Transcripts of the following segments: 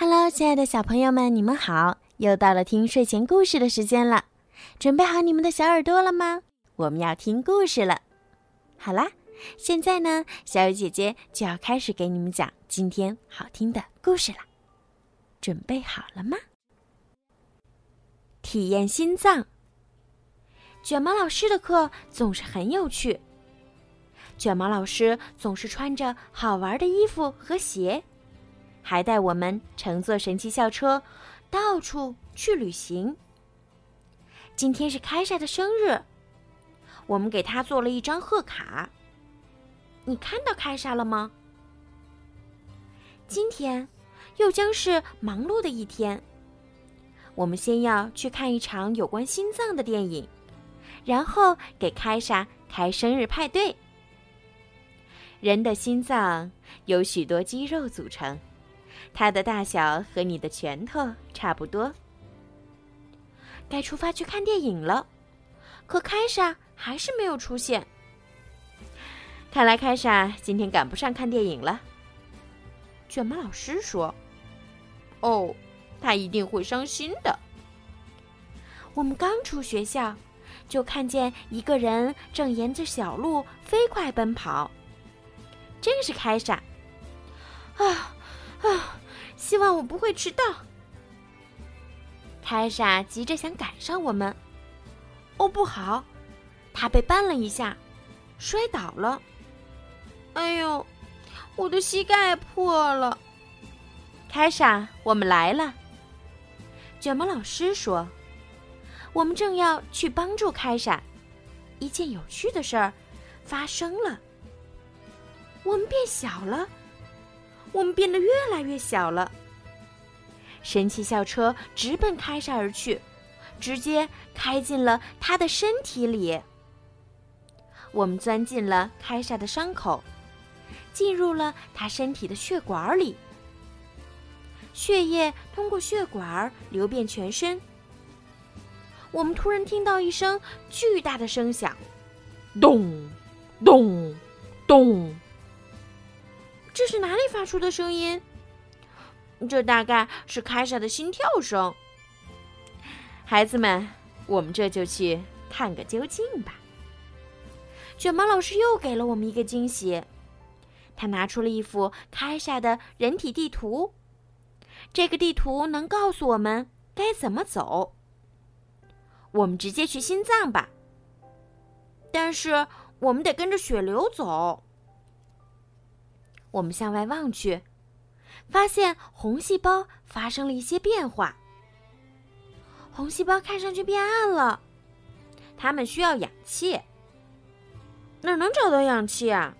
Hello，亲爱的小朋友们，你们好！又到了听睡前故事的时间了，准备好你们的小耳朵了吗？我们要听故事了。好啦，现在呢，小雨姐姐就要开始给你们讲今天好听的故事了。准备好了吗？体验心脏。卷毛老师的课总是很有趣。卷毛老师总是穿着好玩的衣服和鞋。还带我们乘坐神奇校车，到处去旅行。今天是凯莎的生日，我们给她做了一张贺卡。你看到凯莎了吗？今天又将是忙碌的一天。我们先要去看一场有关心脏的电影，然后给凯莎开生日派对。人的心脏由许多肌肉组成。它的大小和你的拳头差不多。该出发去看电影了，可凯莎还是没有出现。看来凯莎今天赶不上看电影了。卷毛老师说：“哦，他一定会伤心的。”我们刚出学校，就看见一个人正沿着小路飞快奔跑，正是凯莎。啊！啊！希望我不会迟到。凯莎急着想赶上我们。哦，不好！他被绊了一下，摔倒了。哎呦，我的膝盖破了。凯莎，我们来了。卷毛老师说：“我们正要去帮助凯莎。”一件有趣的事儿发生了。我们变小了。我们变得越来越小了。神奇校车直奔凯莎而去，直接开进了他的身体里。我们钻进了凯莎的伤口，进入了他身体的血管里。血液通过血管流遍全身。我们突然听到一声巨大的声响，咚，咚，咚。这是哪里发出的声音？这大概是凯莎的心跳声。孩子们，我们这就去探个究竟吧。卷毛老师又给了我们一个惊喜，他拿出了一幅凯莎的人体地图。这个地图能告诉我们该怎么走。我们直接去心脏吧，但是我们得跟着血流走。我们向外望去，发现红细胞发生了一些变化。红细胞看上去变暗了，它们需要氧气。哪能找到氧气啊？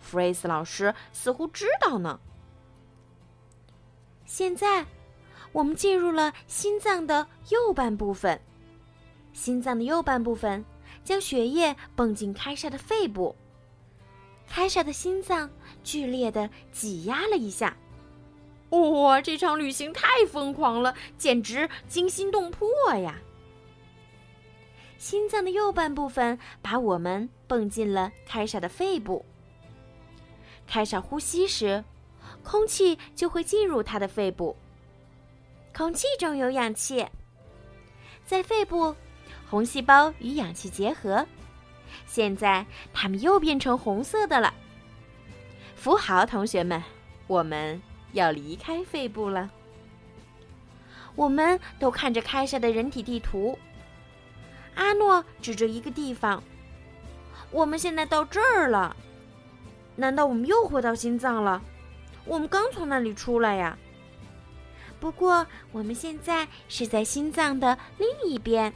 弗瑞斯老师似乎知道呢。现在，我们进入了心脏的右半部分。心脏的右半部分将血液泵进凯莎的肺部。凯莎的心脏剧烈的挤压了一下，哇！这场旅行太疯狂了，简直惊心动魄呀！心脏的右半部分把我们泵进了凯莎的肺部。凯莎呼吸时，空气就会进入她的肺部。空气中有氧气，在肺部，红细胞与氧气结合。现在它们又变成红色的了。扶好，同学们，我们要离开肺部了。我们都看着开晒的人体地图。阿诺指着一个地方：“我们现在到这儿了。难道我们又回到心脏了？我们刚从那里出来呀。不过我们现在是在心脏的另一边。”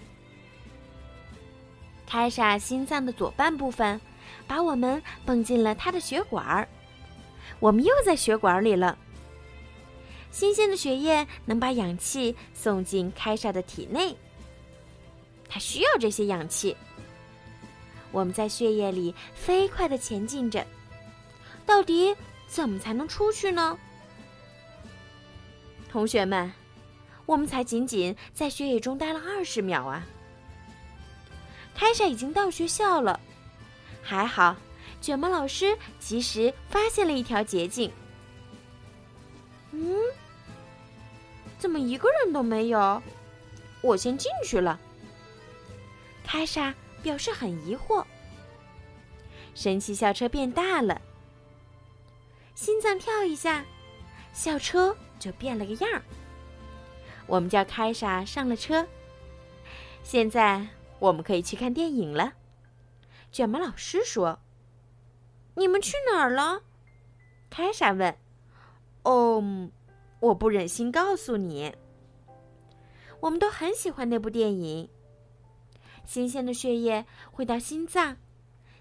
凯莎心脏的左半部分，把我们泵进了他的血管儿。我们又在血管里了。新鲜的血液能把氧气送进凯莎的体内。它需要这些氧气。我们在血液里飞快的前进着。到底怎么才能出去呢？同学们，我们才仅仅在血液中待了二十秒啊！凯莎已经到学校了，还好，卷毛老师及时发现了一条捷径。嗯，怎么一个人都没有？我先进去了。凯莎表示很疑惑。神奇校车变大了，心脏跳一下，校车就变了个样儿。我们叫凯莎上了车。现在我们可以去看电影了。卷毛老师说：“你们去哪儿了？”凯莎问。“哦，我不忍心告诉你。我们都很喜欢那部电影。新鲜的血液会到心脏。”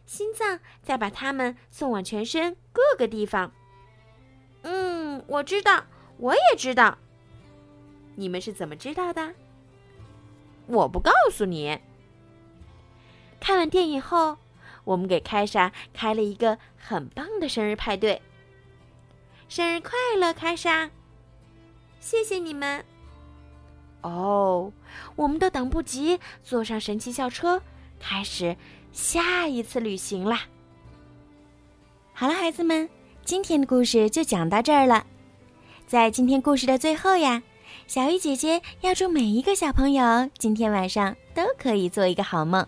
心脏再把它们送往全身各个地方。嗯，我知道，我也知道。你们是怎么知道的？我不告诉你。看完电影后，我们给凯莎开了一个很棒的生日派对。生日快乐，凯莎！谢谢你们。哦，我们都等不及坐上神奇校车，开始。下一次旅行啦！好了，孩子们，今天的故事就讲到这儿了。在今天故事的最后呀，小鱼姐姐要祝每一个小朋友今天晚上都可以做一个好梦。